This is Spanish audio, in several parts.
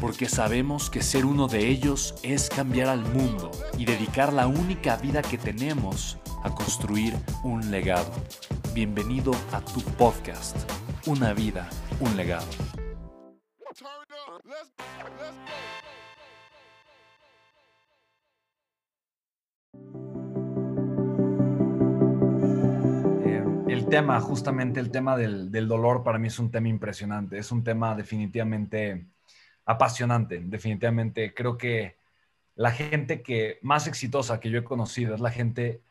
porque sabemos que ser uno de ellos es cambiar al mundo y dedicar la única vida que tenemos a construir un legado. Bienvenido a tu podcast, Una vida, un legado. Eh, el tema, justamente el tema del, del dolor para mí es un tema impresionante, es un tema definitivamente apasionante, definitivamente. Creo que la gente que más exitosa que yo he conocido es la gente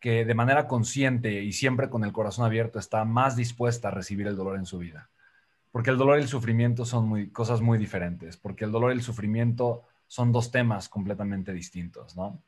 que de manera consciente y siempre con el corazón abierto está más dispuesta a recibir el dolor en su vida. Porque el dolor y el sufrimiento son cosas muy diferentes, porque el dolor y el sufrimiento son dos temas completamente distintos, ¿no?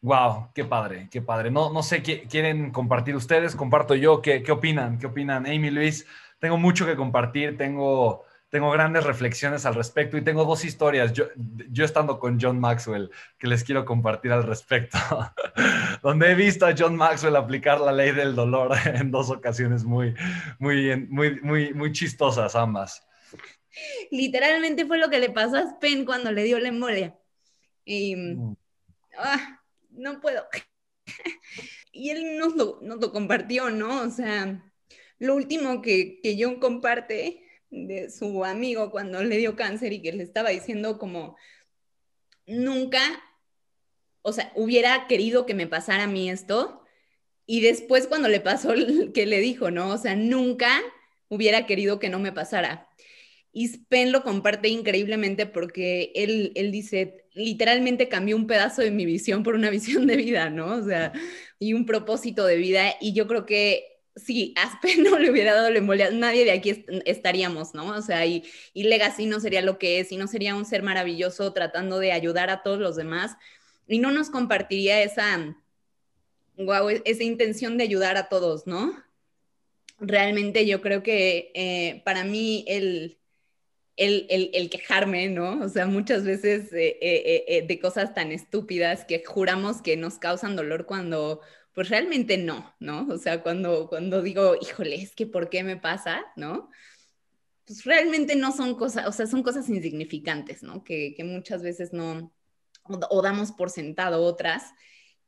Wow, qué padre, qué padre. No, no sé, ¿quieren compartir ustedes? Comparto yo. ¿Qué, ¿Qué opinan? ¿Qué opinan? Amy, Luis, tengo mucho que compartir, tengo tengo grandes reflexiones al respecto y tengo dos historias, yo, yo estando con John Maxwell, que les quiero compartir al respecto, donde he visto a John Maxwell aplicar la ley del dolor en dos ocasiones muy, muy, muy, muy, muy chistosas ambas. Literalmente fue lo que le pasó a Spen cuando le dio la embolia. Y, mm. ah, no puedo. y él nos lo, nos lo compartió, ¿no? O sea, lo último que, que John comparte de su amigo cuando le dio cáncer y que le estaba diciendo como, nunca, o sea, hubiera querido que me pasara a mí esto. Y después cuando le pasó, que le dijo, ¿no? O sea, nunca hubiera querido que no me pasara. Y Spen lo comparte increíblemente porque él, él dice, literalmente cambió un pedazo de mi visión por una visión de vida, ¿no? O sea, y un propósito de vida. Y yo creo que si Aspen no le hubiera dado la embolia, nadie de aquí estaríamos, ¿no? O sea, y, y Legacy no sería lo que es, y no sería un ser maravilloso tratando de ayudar a todos los demás, y no nos compartiría esa, wow, esa intención de ayudar a todos, ¿no? Realmente yo creo que eh, para mí el, el, el, quejarme, ¿no? O sea, muchas veces eh, eh, de cosas tan estúpidas que juramos que nos causan dolor cuando pues realmente no, ¿no? O sea, cuando, cuando digo, híjole, es que ¿por qué me pasa? ¿No? Pues realmente no son cosas, o sea, son cosas insignificantes, ¿no? Que, que muchas veces no, o, damos por sentado otras.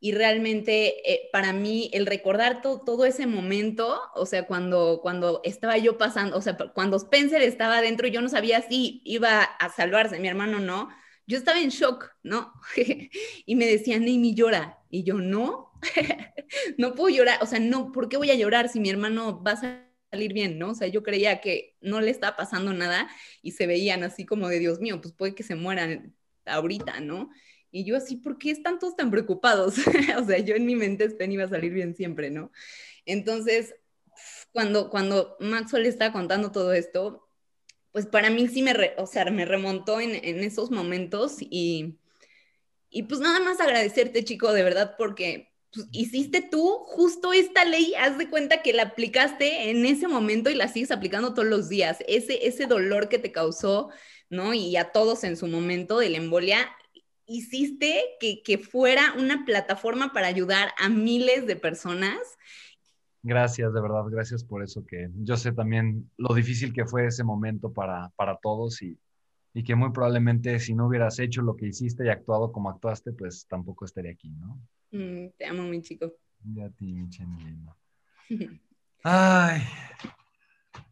Y realmente eh, para mí el recordar todo ese momento, o sea, cuando, cuando estaba yo pasando, o sea, cuando Spencer estaba dentro, yo no sabía si iba a salvarse, mi hermano no, yo estaba en shock, ¿no? y me decían, Amy, llora. Y yo, no, no puedo llorar, o sea, no, ¿por qué voy a llorar si mi hermano va a salir bien, ¿no? O sea, yo creía que no le estaba pasando nada y se veían así como de Dios mío, pues puede que se mueran ahorita, ¿no? Y yo así, ¿por qué están todos tan preocupados? o sea, yo en mi mente Spen iba a salir bien siempre, ¿no? Entonces, cuando, cuando Maxwell estaba contando todo esto, pues para mí sí me, o sea, me remontó en, en esos momentos y, y pues nada más agradecerte, chico, de verdad, porque pues, hiciste tú justo esta ley, haz de cuenta que la aplicaste en ese momento y la sigues aplicando todos los días. Ese, ese dolor que te causó, ¿no? Y a todos en su momento de la embolia, hiciste que, que fuera una plataforma para ayudar a miles de personas. Gracias, de verdad, gracias por eso, que yo sé también lo difícil que fue ese momento para, para todos y, y que muy probablemente si no hubieras hecho lo que hiciste y actuado como actuaste, pues tampoco estaría aquí, ¿no? Mm, te amo, mi chico. Ya a ti, mi lindo. Ay,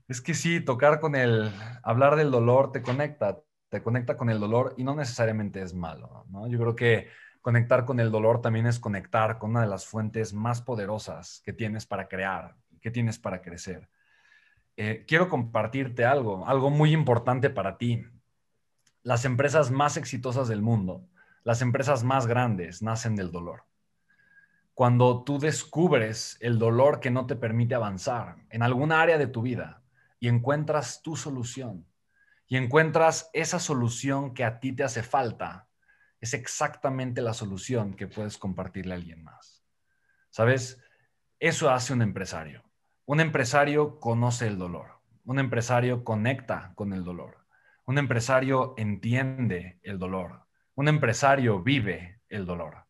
es que sí, tocar con el, hablar del dolor te conecta, te conecta con el dolor y no necesariamente es malo, ¿no? Yo creo que conectar con el dolor también es conectar con una de las fuentes más poderosas que tienes para crear, que tienes para crecer. Eh, quiero compartirte algo, algo muy importante para ti. Las empresas más exitosas del mundo, las empresas más grandes, nacen del dolor. Cuando tú descubres el dolor que no te permite avanzar en alguna área de tu vida y encuentras tu solución y encuentras esa solución que a ti te hace falta, es exactamente la solución que puedes compartirle a alguien más. ¿Sabes? Eso hace un empresario. Un empresario conoce el dolor. Un empresario conecta con el dolor. Un empresario entiende el dolor. Un empresario vive el dolor.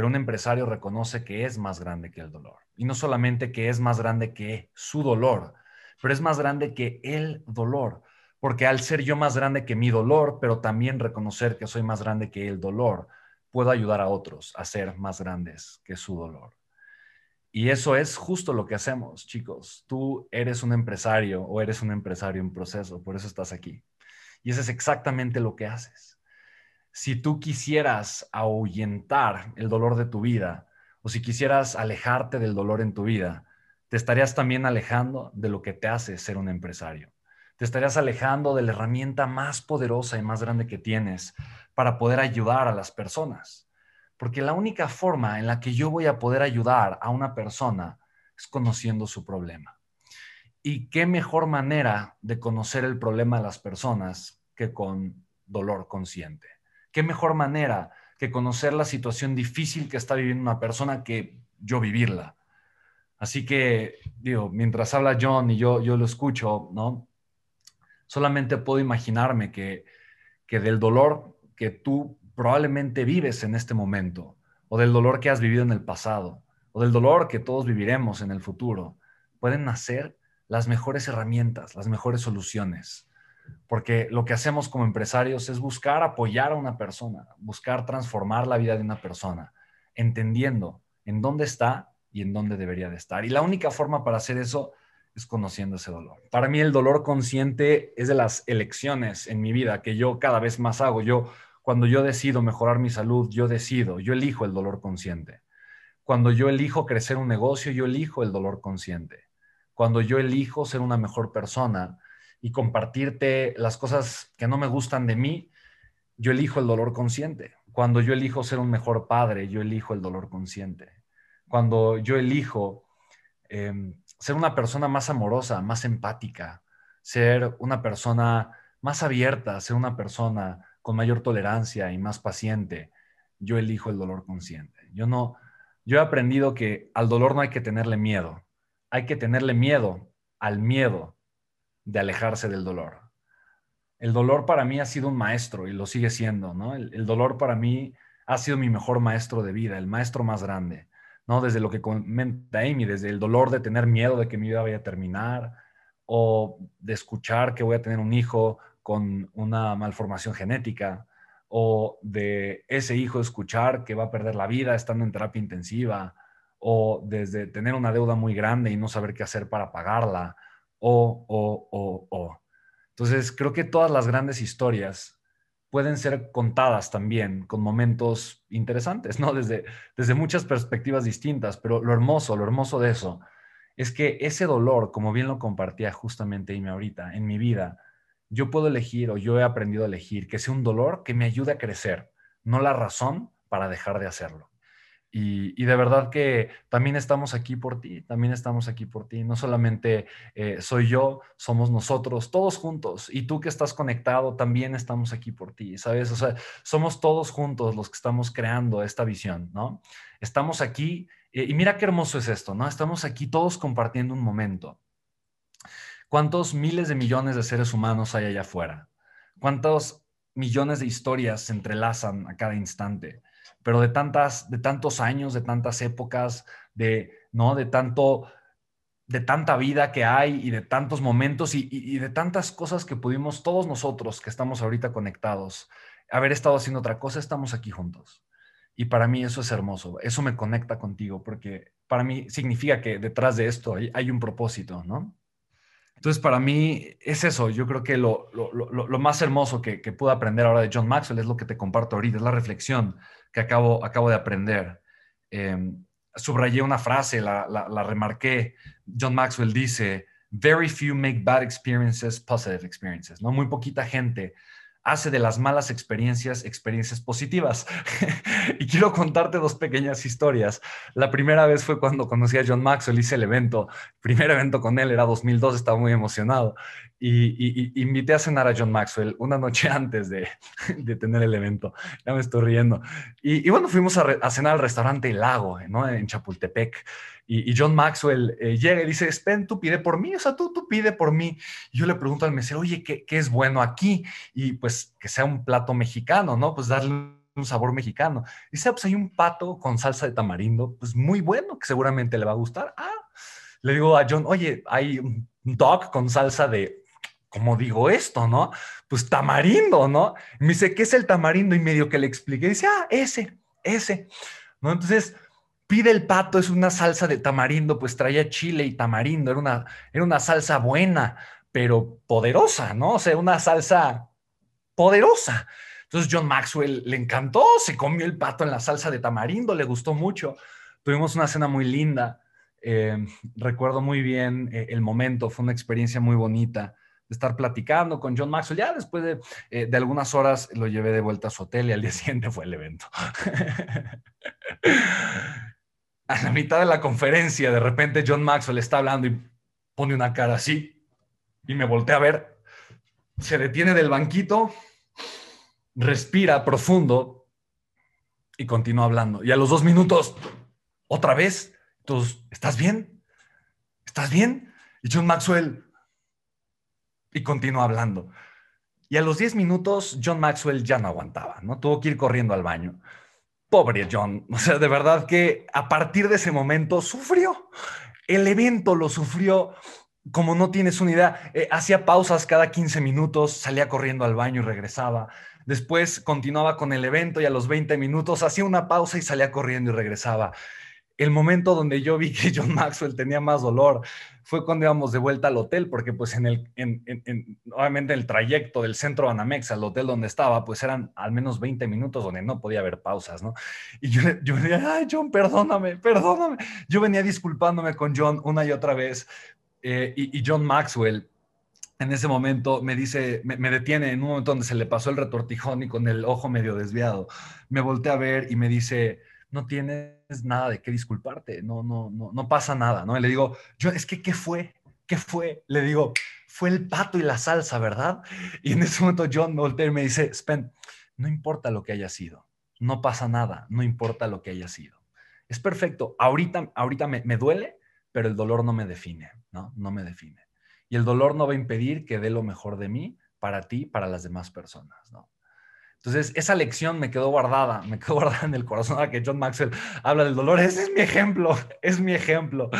Pero un empresario reconoce que es más grande que el dolor. Y no solamente que es más grande que su dolor, pero es más grande que el dolor porque al ser yo más grande que mi dolor, pero también reconocer que soy más grande que el dolor, puedo ayudar a otros a ser más grandes que su dolor. Y eso es justo lo que hacemos, chicos. Tú eres un empresario o eres un empresario en proceso, por eso estás aquí. Y eso es exactamente lo que haces. Si tú quisieras ahuyentar el dolor de tu vida o si quisieras alejarte del dolor en tu vida, te estarías también alejando de lo que te hace ser un empresario te estarías alejando de la herramienta más poderosa y más grande que tienes para poder ayudar a las personas. Porque la única forma en la que yo voy a poder ayudar a una persona es conociendo su problema. ¿Y qué mejor manera de conocer el problema de las personas que con dolor consciente? ¿Qué mejor manera que conocer la situación difícil que está viviendo una persona que yo vivirla? Así que, digo, mientras habla John y yo, yo lo escucho, ¿no? solamente puedo imaginarme que, del dolor que tú probablemente vives en este momento, o del dolor que has vivido en el pasado, o del dolor que todos viviremos en el futuro, pueden nacer las mejores herramientas, las mejores soluciones. Porque lo que hacemos como empresarios es buscar apoyar a una persona, buscar transformar la vida de una persona, entendiendo en dónde está y en dónde debería de estar. Y la única forma para hacer eso es conociendo ese dolor. Para mí el dolor consciente es de las elecciones en mi vida que yo cada vez más hago. Yo, cuando yo decido mejorar mi salud, yo decido, yo elijo el dolor consciente. Cuando yo elijo crecer un negocio, yo elijo el dolor consciente. Cuando yo elijo ser una mejor persona y compartirte las cosas que no me gustan de mí, yo elijo el dolor consciente. Cuando yo elijo ser un mejor padre, yo elijo el dolor consciente. Cuando yo elijo em, ser una persona más amorosa, más empática, ser una persona más abierta, ser una persona con mayor tolerancia y más paciente, yo elijo el dolor consciente. Yo no, yo he aprendido que al dolor no hay que tenerle miedo, hay que tenerle miedo al miedo de alejarse del dolor. El dolor para mí ha sido un maestro y lo sigue siendo, ¿no? El, dolor para mí ha sido mi mejor maestro de vida, el maestro más grande. ¿no? Desde lo que comenta Amy, desde el dolor de tener miedo de que mi vida vaya a terminar, o de escuchar que voy a tener un hijo con una malformación genética, o de ese hijo escuchar que va a perder la vida estando en terapia intensiva, o desde tener una deuda muy grande y no saber qué hacer para pagarla, o, o, o, o. Entonces, creo que todas las grandes historias pueden ser contadas también con momentos interesantes, ¿no? Desde, desde muchas perspectivas distintas, pero lo hermoso, lo hermoso de eso es que ese dolor, como bien lo compartía justamente Amy ahorita, en mi vida, yo puedo elegir o yo he aprendido a elegir que sea un dolor que me ayude a crecer, no la razón para dejar de hacerlo. Y, de verdad que también estamos aquí por ti, también estamos aquí por ti. No solamente eh, soy yo, somos nosotros, todos juntos. Y tú que estás conectado, también estamos aquí por ti, ¿sabes? O sea, somos todos juntos los que estamos creando esta visión, ¿no? Estamos aquí, eh, y mira qué hermoso es esto, ¿no? Estamos aquí todos compartiendo un momento. ¿Cuántos miles de millones de seres humanos hay allá afuera? ¿Cuántos millones de historias se entrelazan a cada instante? Pero de tantas, de tantos años, de tantas épocas, de, ¿no? De tanto, de tanta vida que hay y de tantos momentos y, de tantas cosas que pudimos todos nosotros que estamos ahorita conectados, haber estado haciendo otra cosa, estamos aquí juntos. Y para mí eso es hermoso, eso me conecta contigo, porque para mí significa que detrás de esto hay, hay un propósito, ¿no? Entonces, para mí es eso. Yo creo que lo, más hermoso que, pude aprender ahora de John Maxwell es lo que te comparto ahorita, es la reflexión que acabo, acabo de aprender. Em, subrayé una frase, la, la, remarqué. John Maxwell dice, very few make bad experiences positive experiences, ¿no? Muy poquita gente hace de las malas experiencias experiencias positivas. y quiero contarte dos pequeñas historias. La primera vez fue cuando conocí a John Maxwell, hice el evento, primer evento con él era 2002, estaba muy emocionado. Y, invité a cenar a John Maxwell una noche antes de, tener el evento. Ya me estoy riendo. Y, bueno, fuimos a, cenar al restaurante El Lago, ¿no? En Chapultepec. Y, John Maxwell eh, llega y dice, Spen, tú pide por mí, o sea, tú, tú pide por mí. Y yo le pregunto al mesero, oye, ¿qué, ¿qué, es bueno aquí? Y pues que sea un plato mexicano, ¿no? Pues darle un sabor mexicano. Y dice, ah, pues hay un pato con salsa de tamarindo, pues muy bueno, que seguramente le va a gustar. Ah, le digo a John, oye, hay un dog con salsa de, ¿cómo digo esto, no? Pues tamarindo, ¿no? me dice, ¿qué es el tamarindo? Y medio que le expliqué, dice, ah, ese, ese, ¿no? Entonces, Pide el pato, es una salsa de tamarindo, pues traía chile y tamarindo, era una, era una salsa buena, pero poderosa, ¿no? O sea, una salsa poderosa. Entonces John Maxwell le encantó, se comió el pato en la salsa de tamarindo, le gustó mucho. Tuvimos una cena muy linda. Eh, recuerdo muy bien eh, el momento, fue una experiencia muy bonita estar platicando con John Maxwell. Ya después de, eh, de, algunas horas lo llevé de vuelta a su hotel y al día siguiente fue el evento. a la mitad de la conferencia, de repente John Maxwell está hablando y pone una cara así y me voltea a ver, se detiene del banquito, respira profundo y continúa hablando. Y a los dos minutos, otra vez, entonces, ¿estás bien? ¿Estás bien? Y John Maxwell, y continúa hablando. Y a los diez minutos, John Maxwell ya no aguantaba, ¿no? Tuvo que ir corriendo al baño. Pobre John, o sea, de verdad que a partir de ese momento sufrió. El evento lo sufrió como no tienes una idea. Eh, hacía pausas cada 15 minutos, salía corriendo al baño y regresaba. Después continuaba con el evento y a los 20 minutos hacía una pausa y salía corriendo y regresaba el momento donde yo vi que John Maxwell tenía más dolor fue cuando íbamos de vuelta al hotel, porque pues en el, en, en, obviamente el trayecto del centro de Anamex al hotel donde estaba, pues eran al menos 20 minutos donde no podía haber pausas, ¿no? Y yo, yo decía, ay, John, perdóname, perdóname. Yo venía disculpándome con John una y otra vez, eh, y, John Maxwell en ese momento me dice, me, me, detiene en un momento donde se le pasó el retortijón y con el ojo medio desviado, me volteé a ver y me dice, no tienes nada de qué disculparte, no, no, no, no pasa nada, ¿no? Y le digo, yo, es que, ¿qué fue? ¿Qué fue? Le digo, fue el pato y la salsa, ¿verdad? Y en ese momento John me me dice, Spen, no importa lo que haya sido, no pasa nada, no importa lo que haya sido. Es perfecto, ahorita, ahorita me, me duele, pero el dolor no me define, ¿no? No me define. Y el dolor no va a impedir que dé lo mejor de mí para ti, para las demás personas, ¿no? Entonces, esa lección me quedó guardada, me quedó guardada en el corazón a que John Maxwell habla del dolor. Ese es mi ejemplo, es mi ejemplo.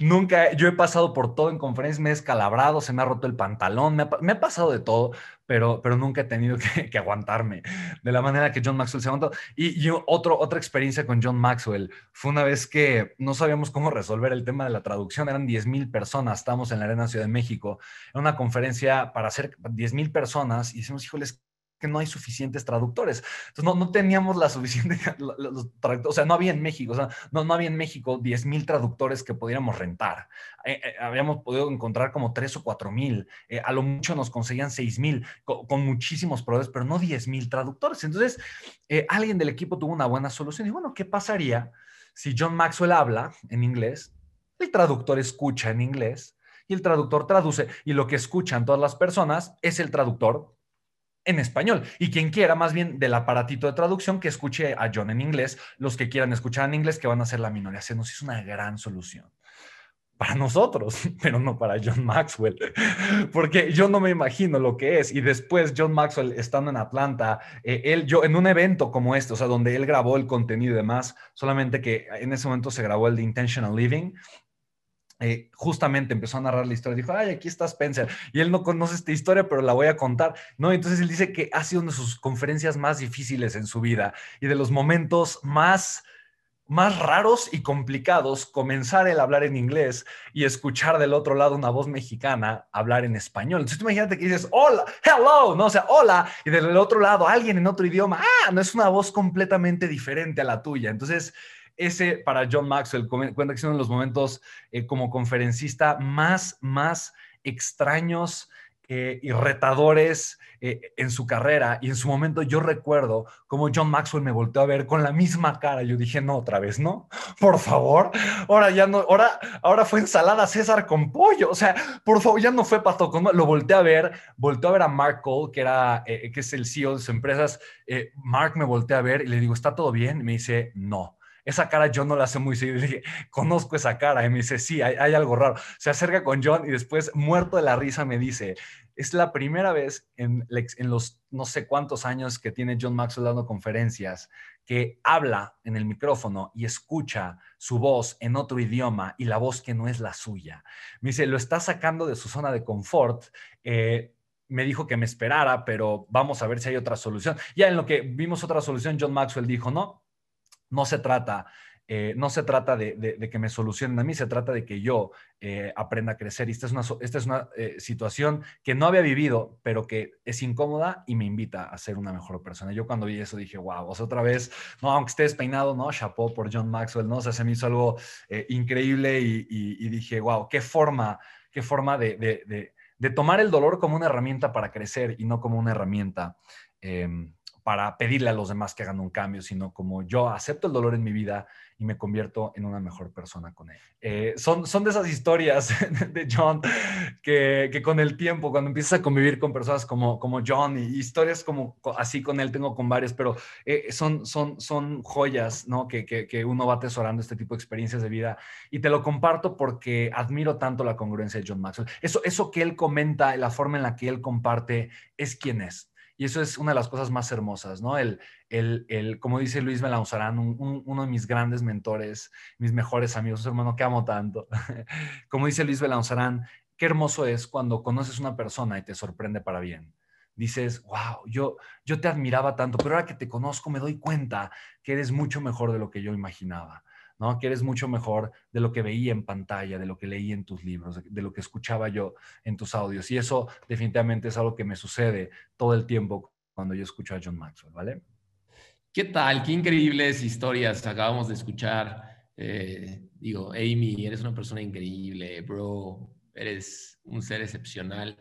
Nunca, yo he pasado por todo en conferencias, me he escalabrado, se me ha roto el pantalón, me ha, pasado de todo, pero, pero nunca he tenido que, aguantarme de la manera que John Maxwell se aguantó. Y, yo, otro, otra experiencia con John Maxwell fue una vez que no sabíamos cómo resolver el tema de la traducción, eran 10 mil personas, estábamos en la Arena Ciudad de México, en una conferencia para hacer 10 mil personas y decimos, híjoles, que no hay suficientes traductores. Entonces, no, no teníamos la suficiente, los, o sea, no había en México, o sea, no, no había en México 10 mil traductores que pudiéramos rentar. Eh, eh, habíamos podido encontrar como 3 o 4 mil, eh, a lo mucho nos conseguían 6 mil, con, muchísimos proveedores, pero no 10 mil traductores. Entonces, alguien del equipo tuvo una buena solución y bueno, ¿qué pasaría si John Maxwell habla en inglés, el traductor escucha en inglés y el traductor traduce y lo que escuchan todas las personas es el traductor en español. Y quien quiera, más bien del aparatito de traducción, que escuche a John en inglés, los que quieran escuchar en inglés, que van a ser la minoría. Se nos hizo una gran solución. Para nosotros, pero no para John Maxwell, porque yo no me imagino lo que es. Y después John Maxwell estando en Atlanta, eh, él, yo en un evento como este, o sea, donde él grabó el contenido y demás, solamente que en ese momento se grabó el de Intentional Living, eh, justamente empezó a narrar la historia. Dijo, ay, aquí está Spencer. Y él no conoce esta historia, pero la voy a contar. No, entonces él dice que ha sido una de sus conferencias más difíciles en su vida y de los momentos más más raros y complicados comenzar el hablar en inglés y escuchar del otro lado una voz mexicana hablar en español. Entonces, imagínate que dices, hola, hello, no, o sea, hola, y del otro lado alguien en otro idioma, ah, no es una voz completamente diferente a la tuya. Entonces, ese para John Maxwell cuenta que es uno de los momentos eh, como conferencista más, más extraños eh, y retadores eh, en su carrera. Y en su momento yo recuerdo como John Maxwell me volteó a ver con la misma cara. Yo dije, no, otra vez, ¿no? Por favor. Ahora ya no, ahora, ahora fue ensalada César con pollo. O sea, por favor, ya no fue pato con... Lo volteé a ver, volteé a ver a Mark Cole, que, era, eh, que es el CEO de sus empresas. Mark me volteé a ver y le digo, ¿está todo bien? Y me dice, no esa cara yo no la sé muy seguido. Dije, conozco esa cara. Y me dice, sí, hay, algo raro. Se acerca con John y después, muerto de la risa, me dice, es la primera vez en, en los no sé cuántos años que tiene John Maxwell dando conferencias que habla en el micrófono y escucha su voz en otro idioma y la voz que no es la suya. Me dice, lo está sacando de su zona de confort. Eh, me dijo que me esperara, pero vamos a ver si hay otra solución. Ya en lo que vimos otra solución, John Maxwell dijo, no, no se trata, eh, no se trata de, que me solucionen a mí, se trata de que yo eh, aprenda a crecer. Y esta es una, esta es una eh, situación que no había vivido, pero que es incómoda y me invita a ser una mejor persona. Yo cuando vi eso dije, wow, vos otra vez, no, aunque esté despeinado, no, chapeau por John Maxwell, ¿no? O sea, se me hizo algo increíble y, dije, wow, qué forma, qué forma de, de, tomar el dolor como una herramienta para crecer y no como una herramienta em, para pedirle a los demás que hagan un cambio, sino como yo acepto el dolor en mi vida y me convierto en una mejor persona con él. Eh, son, son de esas historias de John que, que, con el tiempo, cuando empiezas a convivir con personas como, como John y historias como así con él, tengo con varios, pero eh, son, son, son joyas ¿no? que, que, que, uno va atesorando este tipo de experiencias de vida y te lo comparto porque admiro tanto la congruencia de John Maxwell. Eso, eso que él comenta, la forma en la que él comparte, es quien es. Y eso es una de las cosas más hermosas, ¿no? El, el, el como dice Luis Melauzarán, uno de mis grandes mentores, mis mejores amigos, un hermano que amo tanto. como dice Luis Melauzarán, qué hermoso es cuando conoces una persona y te sorprende para bien. Dices, wow, yo, yo te admiraba tanto, pero ahora que te conozco me doy cuenta que eres mucho mejor de lo que yo imaginaba. ¿No? Que eres mucho mejor de lo que veía en pantalla, de lo que leí en tus libros, de lo que escuchaba yo en tus audios. Y eso definitivamente es algo que me sucede todo el tiempo cuando yo escucho a John Maxwell, ¿vale? ¿Qué tal? Qué increíbles historias acabamos de escuchar. Eh, digo, Amy, eres una persona increíble, bro, eres un ser excepcional.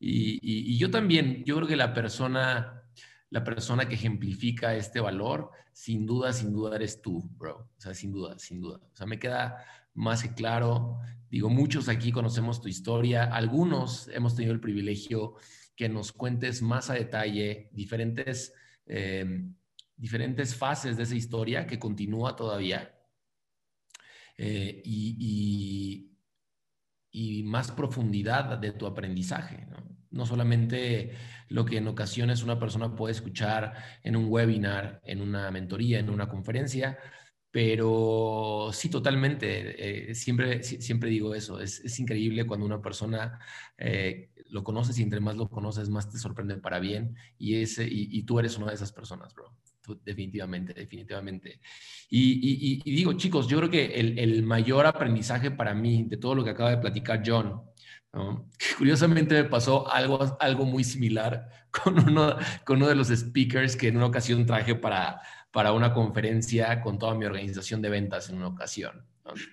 y yo también, yo creo que la persona la persona que ejemplifica este valor, sin duda, sin duda eres tú, bro. O sea, sin duda, sin duda. O sea, me queda más que claro. Digo, muchos aquí conocemos tu historia, algunos hemos tenido el privilegio que nos cuentes más a detalle diferentes, em, diferentes fases de esa historia que continúa todavía. Eh, y, y, y, más profundidad de tu aprendizaje. ¿no? No solamente lo que en ocasiones una persona puede escuchar en un webinar, en una mentoría, en una conferencia, pero sí, totalmente. Eh, siempre, siempre digo eso. Es, increíble cuando una persona eh, lo conoces y entre más lo conoces, más te sorprende para bien. Y, ese, y, tú eres una de esas personas, bro. definitivamente, definitivamente. Y, digo, chicos, yo creo que el mayor aprendizaje para mí de todo lo que acaba de platicar John Curiosamente me pasó algo, algo muy similar con uno, con uno de los speakers que en una ocasión traje para, para una conferencia con toda mi organización de ventas en una ocasión.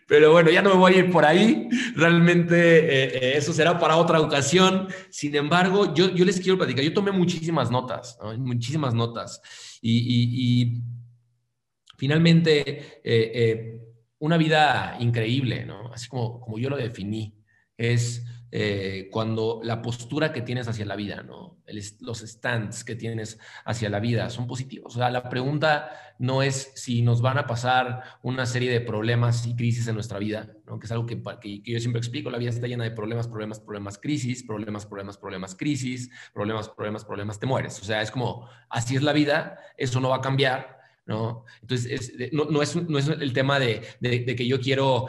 Pero bueno, ya no me voy a ir por ahí. Realmente eh, eh, eso será para otra ocasión. Sin embargo, yo, yo les quiero platicar. Yo tomé muchísimas notas, muchísimas notas. Y, finalmente, eh, una vida increíble. Así como, como yo lo definí, es eh, cuando la postura que tienes hacia la vida, ¿no? los stands que tienes hacia la vida son positivos. O sea, la pregunta no es si nos van a pasar una serie de problemas y crisis en nuestra vida, ¿no? que es algo que, que, yo siempre explico, la vida está llena de problemas, problemas, problemas, crisis, problemas, problemas, problemas, crisis, problemas, problemas, problemas, te mueres. O sea, es como, así es la vida, eso no va a cambiar, ¿no? Entonces, no, es, no, es, el tema de, que yo quiero,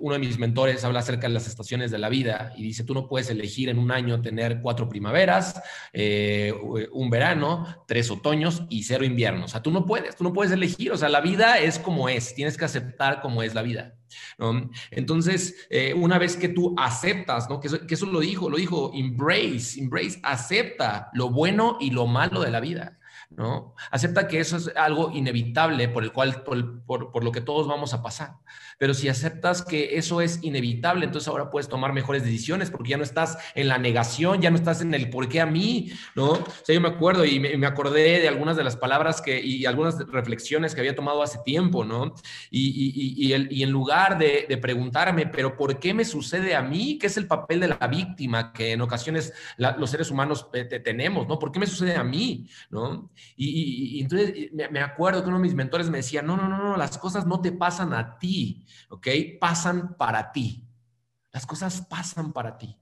uno de mis mentores habla acerca de las estaciones de la vida y dice, tú no puedes elegir en un año tener cuatro primaveras, eh, un verano, tres otoños y cero inviernos. O sea, tú no puedes, tú no puedes elegir, o sea, la vida es como es, tienes que aceptar como es la vida. ¿no? Entonces, eh, una vez que tú aceptas, ¿no? Que que eso lo dijo, lo dijo, embrace, embrace, acepta lo bueno y lo malo de la vida. ¿No? Acepta que eso es algo inevitable por el cual, por, lo que todos vamos a pasar. Pero si aceptas que eso es inevitable, entonces ahora puedes tomar mejores decisiones porque ya no estás en la negación, ya no estás en el por qué a mí, ¿no? O sea, yo me acuerdo y me, acordé de algunas de las palabras que, y algunas reflexiones que había tomado hace tiempo, ¿no? Y, en lugar de, preguntarme, pero ¿por qué me sucede a mí? ¿Qué es el papel de la víctima que en ocasiones los seres humanos eh, tenemos, ¿no? ¿Por qué me sucede a mí, ¿no? Y, entonces me, acuerdo que uno de mis mentores me decía, no, no, no, no, las cosas no te pasan a ti, ¿ok? Pasan para ti. Las cosas pasan para ti.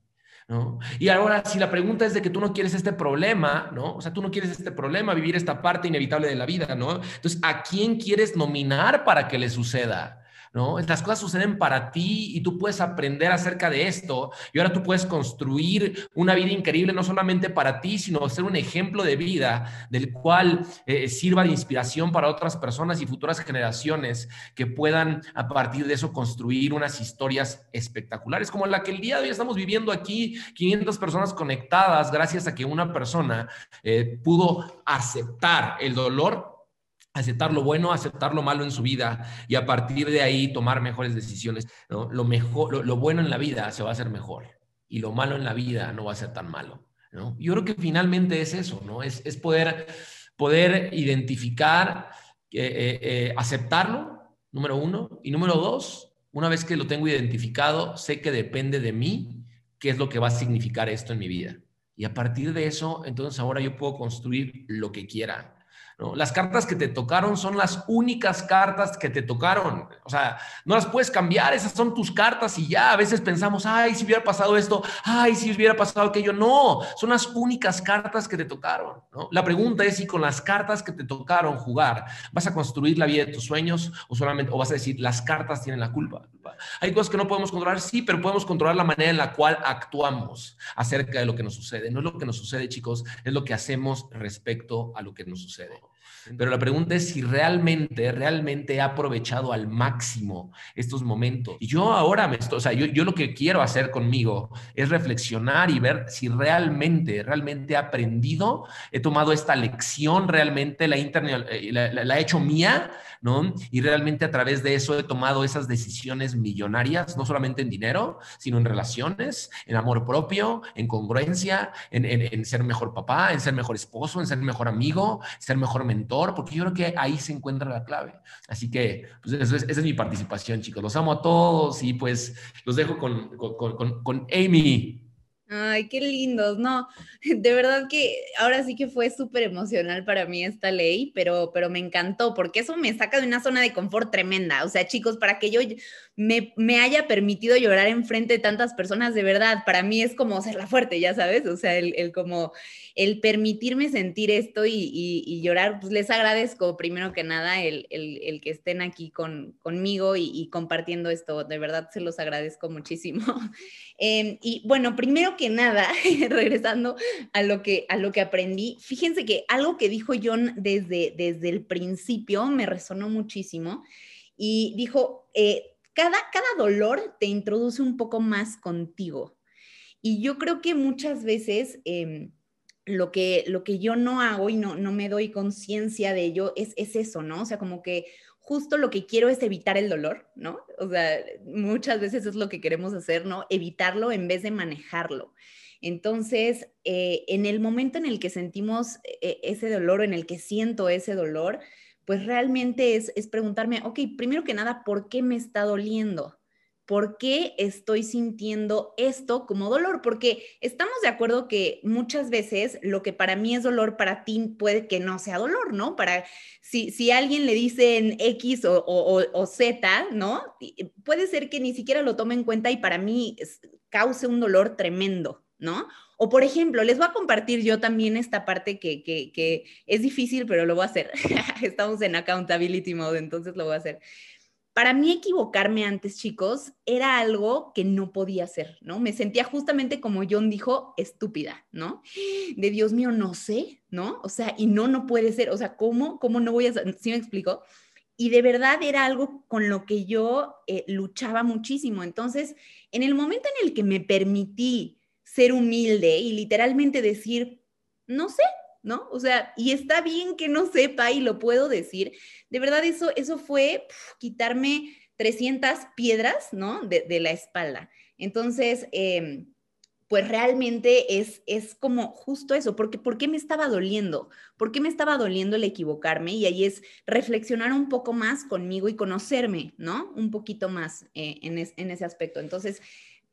¿No? Y ahora, si la pregunta es de que tú no quieres este problema, ¿no? O sea, tú no quieres este problema, vivir esta parte inevitable de la vida, ¿no? Entonces, ¿a quién quieres nominar para que le suceda? ¿No? Las cosas suceden para ti y tú puedes aprender acerca de esto y ahora tú puedes construir una vida increíble no solamente para ti, sino ser un ejemplo de vida del cual eh, sirva de inspiración para otras personas y futuras generaciones que puedan a partir de eso construir unas historias espectaculares como la que el día de hoy estamos viviendo aquí, 500 personas conectadas gracias a que una persona eh, pudo aceptar el dolor aceptar lo bueno, aceptar lo malo en su vida y a partir de ahí tomar mejores decisiones. Lo, mejor, lo, bueno en la vida se va a hacer mejor y lo malo en la vida no va a ser tan malo. ¿no? Yo creo que finalmente es eso, ¿no? Es, es poder, poder identificar, eh, eh, eh, aceptarlo, número uno, y número dos, una vez que lo tengo identificado, sé que depende de mí qué es lo que va a significar esto en mi vida. Y a partir de eso, entonces ahora yo puedo construir lo que quiera las cartas que te tocaron son las únicas cartas que te tocaron. O sea, no las puedes cambiar, esas son tus cartas y ya. A veces pensamos, ay, si hubiera pasado esto, ay, si hubiera pasado aquello. No, son las únicas cartas que te tocaron. La pregunta es si con las cartas que te tocaron jugar, vas a construir la vida de tus sueños o solamente, o vas a decir, las cartas tienen la culpa. Hay cosas que no podemos controlar, sí, pero podemos controlar la manera en la cual actuamos acerca de lo que nos sucede. No es lo que nos sucede, chicos, es lo que hacemos respecto a lo que nos sucede. Pero la pregunta es si realmente, realmente he aprovechado al máximo estos momentos. Y yo ahora me estoy, o sea, yo, yo lo que quiero hacer conmigo es reflexionar y ver si realmente, realmente he aprendido, he tomado esta lección, realmente la, internet, eh, la, la he hecho mía ¿no? Y realmente a través de eso he tomado esas decisiones millonarias, no solamente en dinero, sino en relaciones, en amor propio, en congruencia, en, ser mejor papá, en ser mejor esposo, en ser mejor amigo, ser mejor mentor, porque yo creo que ahí se encuentra la clave. Así que pues esa es mi participación, chicos. Los amo a todos y pues los dejo con, con, con Amy. Ay, qué lindos, no, de verdad que ahora sí que fue súper emocional para mí esta ley, pero, pero me encantó porque eso me saca de una zona de confort tremenda. O sea, chicos, para que yo me, haya permitido llorar enfrente de tantas personas, de verdad, para mí es como ser la fuerte, ya sabes, o sea, el, el como el permitirme sentir esto y, llorar, pues les agradezco primero que nada el, que estén aquí con, conmigo y, compartiendo esto, de verdad se los agradezco muchísimo. Em, y bueno, primero que nada, regresando a lo que, a lo que aprendí, fíjense que algo que dijo John desde, desde el principio me resonó muchísimo y dijo, eh, cada, cada dolor te introduce un poco más contigo. Y yo creo que muchas veces... Em, lo que, lo que yo no hago y no, no me doy conciencia de ello es, es eso, ¿no? O sea, como que justo lo que quiero es evitar el dolor, ¿no? O sea, muchas veces es lo que queremos hacer, ¿no? Evitarlo en vez de manejarlo. Entonces, eh, en el momento en el que sentimos eh, ese dolor, en el que siento ese dolor, pues realmente es, es preguntarme, ok, primero que nada, ¿por qué me está doliendo? ¿por qué estoy sintiendo esto como dolor? Porque estamos de acuerdo que muchas veces lo que para mí es dolor, para ti puede que no sea dolor, ¿no? Para si, si alguien le dicen X o, o, Z, ¿no? Puede ser que ni siquiera lo tome en cuenta y para mí cause un dolor tremendo, ¿no? O por ejemplo, les voy a compartir yo también esta parte que, es difícil, pero lo voy a hacer. Estamos en accountability mode, entonces lo voy a hacer para mí equivocarme antes, chicos, era algo que no podía hacer, ¿no? Me sentía justamente como John dijo, estúpida, ¿no? De Dios mío, no sé, ¿no? O sea, y no, no puede ser, o sea, ¿cómo, cómo no voy a, ¿sí me explico? Y de verdad era algo con lo que yo eh, luchaba muchísimo. Entonces, en el momento en el que me permití ser humilde y literalmente decir, no sé, ¿no? O sea, y está bien que no sepa y lo puedo decir. De verdad, eso, eso fue quitarme 300 piedras, ¿no? De, la espalda. Entonces, em, pues realmente es, es como justo eso, porque ¿por qué me estaba doliendo? ¿Por qué me estaba doliendo el equivocarme? Y ahí es reflexionar un poco más conmigo y conocerme, ¿no? Un poquito más eh, en, en ese aspecto. Entonces,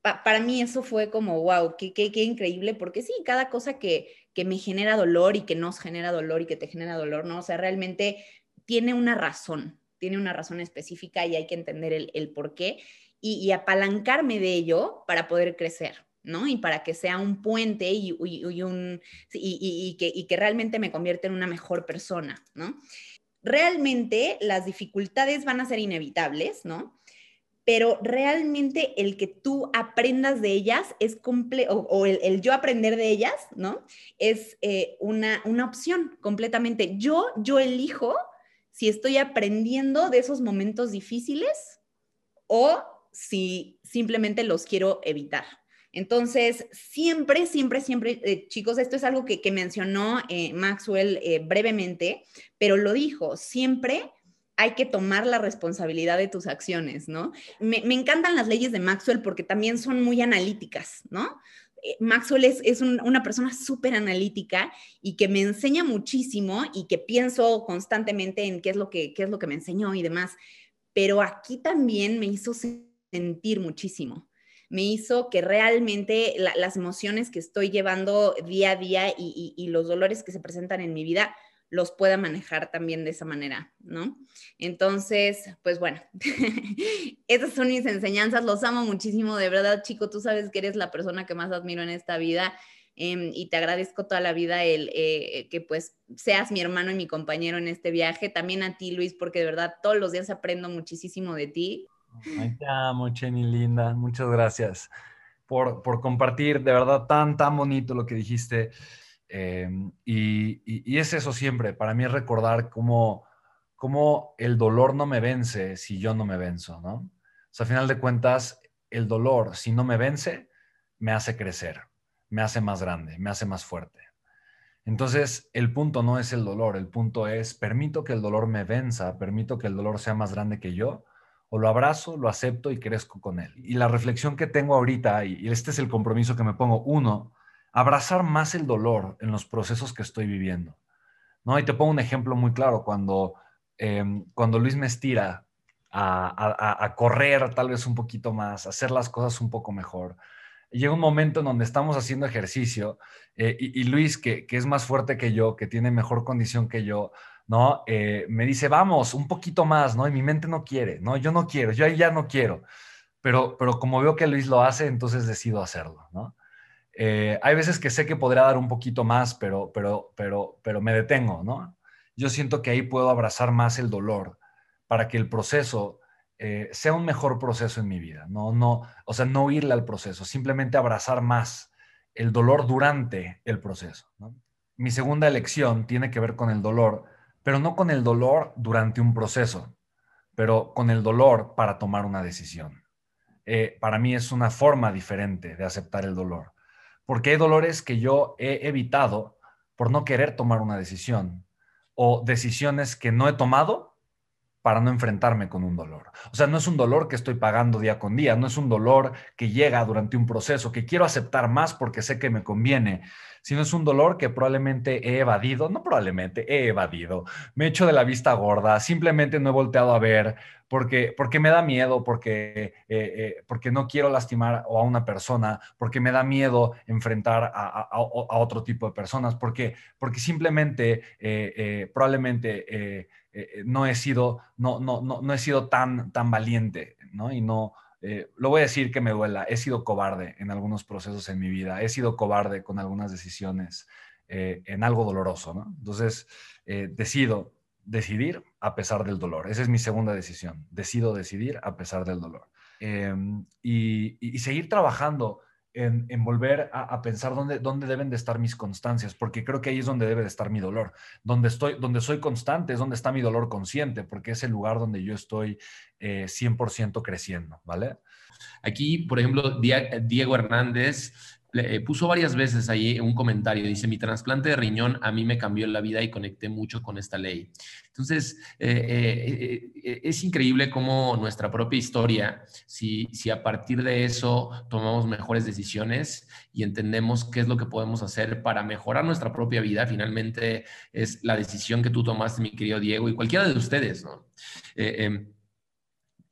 para mí eso fue como, wow, qué, qué, qué, increíble, porque sí, cada cosa que, que me genera dolor y que nos genera dolor y que te genera dolor, ¿no? O sea, realmente tiene una razón, tiene una razón específica y hay que entender el, el por qué y, apalancarme de ello para poder crecer, ¿no? Y para que sea un puente y, y, un, y, que, y que realmente me convierta en una mejor persona, ¿no? Realmente las dificultades van a ser inevitables, ¿no? Pero realmente el que tú aprendas de ellas es comple o, el, yo aprender de ellas, ¿no? Es eh, una, una opción completamente. Yo, yo elijo si estoy aprendiendo de esos momentos difíciles o si simplemente los quiero evitar. Entonces, siempre, siempre, siempre, eh, chicos, esto es algo que, mencionó eh, Maxwell brevemente, pero lo dijo, siempre hay que tomar la responsabilidad de tus acciones, ¿no? Me, encantan las leyes de Maxwell porque también son muy analíticas, ¿no? Eh, Maxwell es, una persona súper analítica y que me enseña muchísimo y que pienso constantemente en qué es lo que, qué es lo que me enseñó y demás. Pero aquí también me hizo sentir muchísimo. Me hizo que realmente las emociones que estoy llevando día a día y los dolores que se presentan en mi vida los pueda manejar también de esa manera, ¿no? Entonces, pues bueno, esas son mis enseñanzas, los amo muchísimo, de verdad, chico, tú sabes que eres la persona que más admiro en esta vida em, y te agradezco toda la vida el eh, que pues seas mi hermano y mi compañero en este viaje, también a ti, Luis, porque de verdad todos los días aprendo muchísimo de ti. Ay, te amo, Cheni, linda, muchas gracias por, por compartir, de verdad, tan, tan bonito lo que dijiste. Em, y, es eso siempre, para mí es recordar cómo, cómo, el dolor no me vence si yo no me venzo, ¿no? O sea, a final de cuentas, el dolor, si no me vence, me hace crecer, me hace más grande, me hace más fuerte. Entonces, el punto no es el dolor, el punto es, permito que el dolor me venza, permito que el dolor sea más grande que yo, o lo abrazo, lo acepto y crezco con él. Y la reflexión que tengo ahorita, y este es el compromiso que me pongo, uno, abrazar más el dolor en los procesos que estoy viviendo. ¿no? Y te pongo un ejemplo muy claro, cuando, em, cuando Luis me estira a, correr tal vez un poquito más, hacer las cosas un poco mejor. Llega un momento en donde estamos haciendo ejercicio eh, y, Luis, que, es más fuerte que yo, que tiene mejor condición que yo, ¿no? Eh, me dice, vamos, un poquito más, ¿no? Y mi mente no quiere, ¿no? Yo no quiero, yo ya no quiero. Pero, pero como veo que Luis lo hace, entonces decido hacerlo, ¿no? Eh, hay veces que sé que podría dar un poquito más, pero, pero, pero, pero me detengo, ¿no? Yo siento que ahí puedo abrazar más el dolor para que el proceso eh, sea un mejor proceso en mi vida, no, no, o sea, no irle al proceso, simplemente abrazar más el dolor durante el proceso. Mi segunda elección tiene que ver con el dolor, pero no con el dolor durante un proceso, pero con el dolor para tomar una decisión. Eh, para mí es una forma diferente de aceptar el dolor porque hay dolores que yo he evitado por no querer tomar una decisión o decisiones que no he tomado para no enfrentarme con un dolor. O sea, no es un dolor que estoy pagando día con día, no es un dolor que llega durante un proceso, que quiero aceptar más porque sé que me conviene, sino es un dolor que probablemente he evadido, no probablemente, he evadido, me he hecho de la vista gorda, simplemente no he volteado a ver porque, porque me da miedo, porque, eh, eh, porque no quiero lastimar a una persona, porque me da miedo enfrentar a, otro tipo de personas, porque, porque simplemente eh, probablemente no he sido, no, no, no, no, he sido tan, tan valiente, ¿no? Y no, eh, lo voy a decir que me duela, he sido cobarde en algunos procesos en mi vida, he sido cobarde con algunas decisiones eh, en algo doloroso, ¿no? Entonces, eh, decido decidir a pesar del dolor. Esa es mi segunda decisión. Decido decidir a pesar del dolor. Em, y, seguir trabajando en, volver a, pensar dónde, dónde deben de estar mis constancias, porque creo que ahí es donde debe de estar mi dolor. Donde, estoy, donde soy constante es donde está mi dolor consciente, porque es el lugar donde yo estoy 100% eh, creciendo, ¿vale? Aquí, por ejemplo, Diego Hernández eh, puso varias veces ahí un comentario, dice, mi trasplante de riñón a mí me cambió la vida y conecté mucho con esta ley. Entonces, eh, eh, es increíble cómo nuestra propia historia, si, si a partir de eso tomamos mejores decisiones y entendemos qué es lo que podemos hacer para mejorar nuestra propia vida, finalmente es la decisión que tú tomaste, mi querido Diego, y cualquiera de ustedes, ¿no? Em,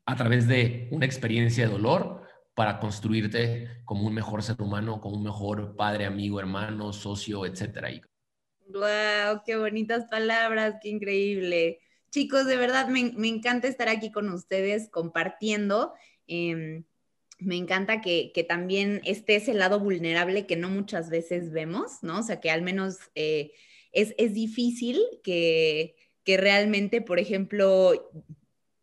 a través de una experiencia de dolor, para construirte como un mejor ser humano, como un mejor padre, amigo, hermano, socio, etcétera. ¡Wow! ¡Qué bonitas palabras! ¡Qué increíble! Chicos, de verdad me, encanta estar aquí con ustedes compartiendo. Em, me encanta que, también esté ese lado vulnerable que no muchas veces vemos, ¿no? O sea, que al menos eh, es, es, difícil que, que realmente, por ejemplo,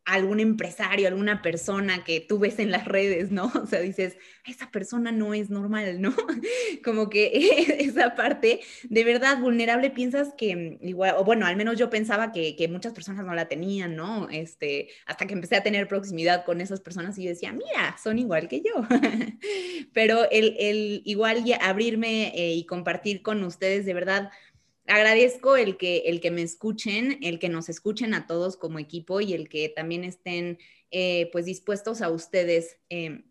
algún empresario, alguna persona que tú ves en las redes, ¿no? O sea, dices, esa persona no es normal, ¿no? Como que esa parte de verdad vulnerable piensas que igual, o bueno, al menos yo pensaba que, muchas personas no la tenían, ¿no? Este, hasta que empecé a tener proximidad con esas personas y decía, mira, son igual que yo. Pero el, el igual abrirme eh, y compartir con ustedes de verdad agradezco el que, el que me escuchen, el que nos escuchen a todos como equipo y el que también estén eh, pues dispuestos a ustedes, eh,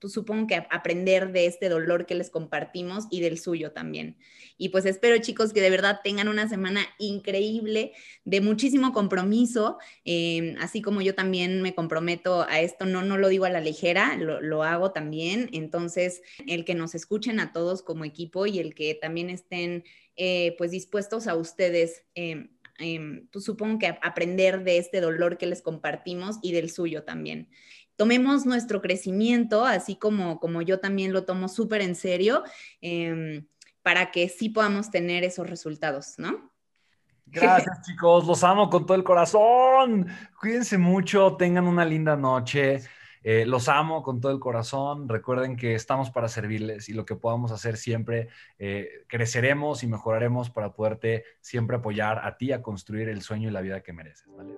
pues supongo que aprender de este dolor que les compartimos y del suyo también. Y pues espero chicos que de verdad tengan una semana increíble, de muchísimo compromiso, em, así como yo también me comprometo a esto, no, no lo digo a la ligera, lo, lo hago también. Entonces, el que nos escuchen a todos como equipo y el que también estén eh, pues dispuestos a ustedes, eh, pues supongo que aprender de este dolor que les compartimos y del suyo también. Tomemos nuestro crecimiento, así como, como yo también lo tomo súper en serio, em, para que sí podamos tener esos resultados, ¿no? Gracias chicos, los amo con todo el corazón. Cuídense mucho, tengan una linda noche. Eh, los amo con todo el corazón. Recuerden que estamos para servirles y lo que podamos hacer siempre, eh, creceremos y mejoraremos para poderte siempre apoyar a ti a construir el sueño y la vida que mereces. ¿vale?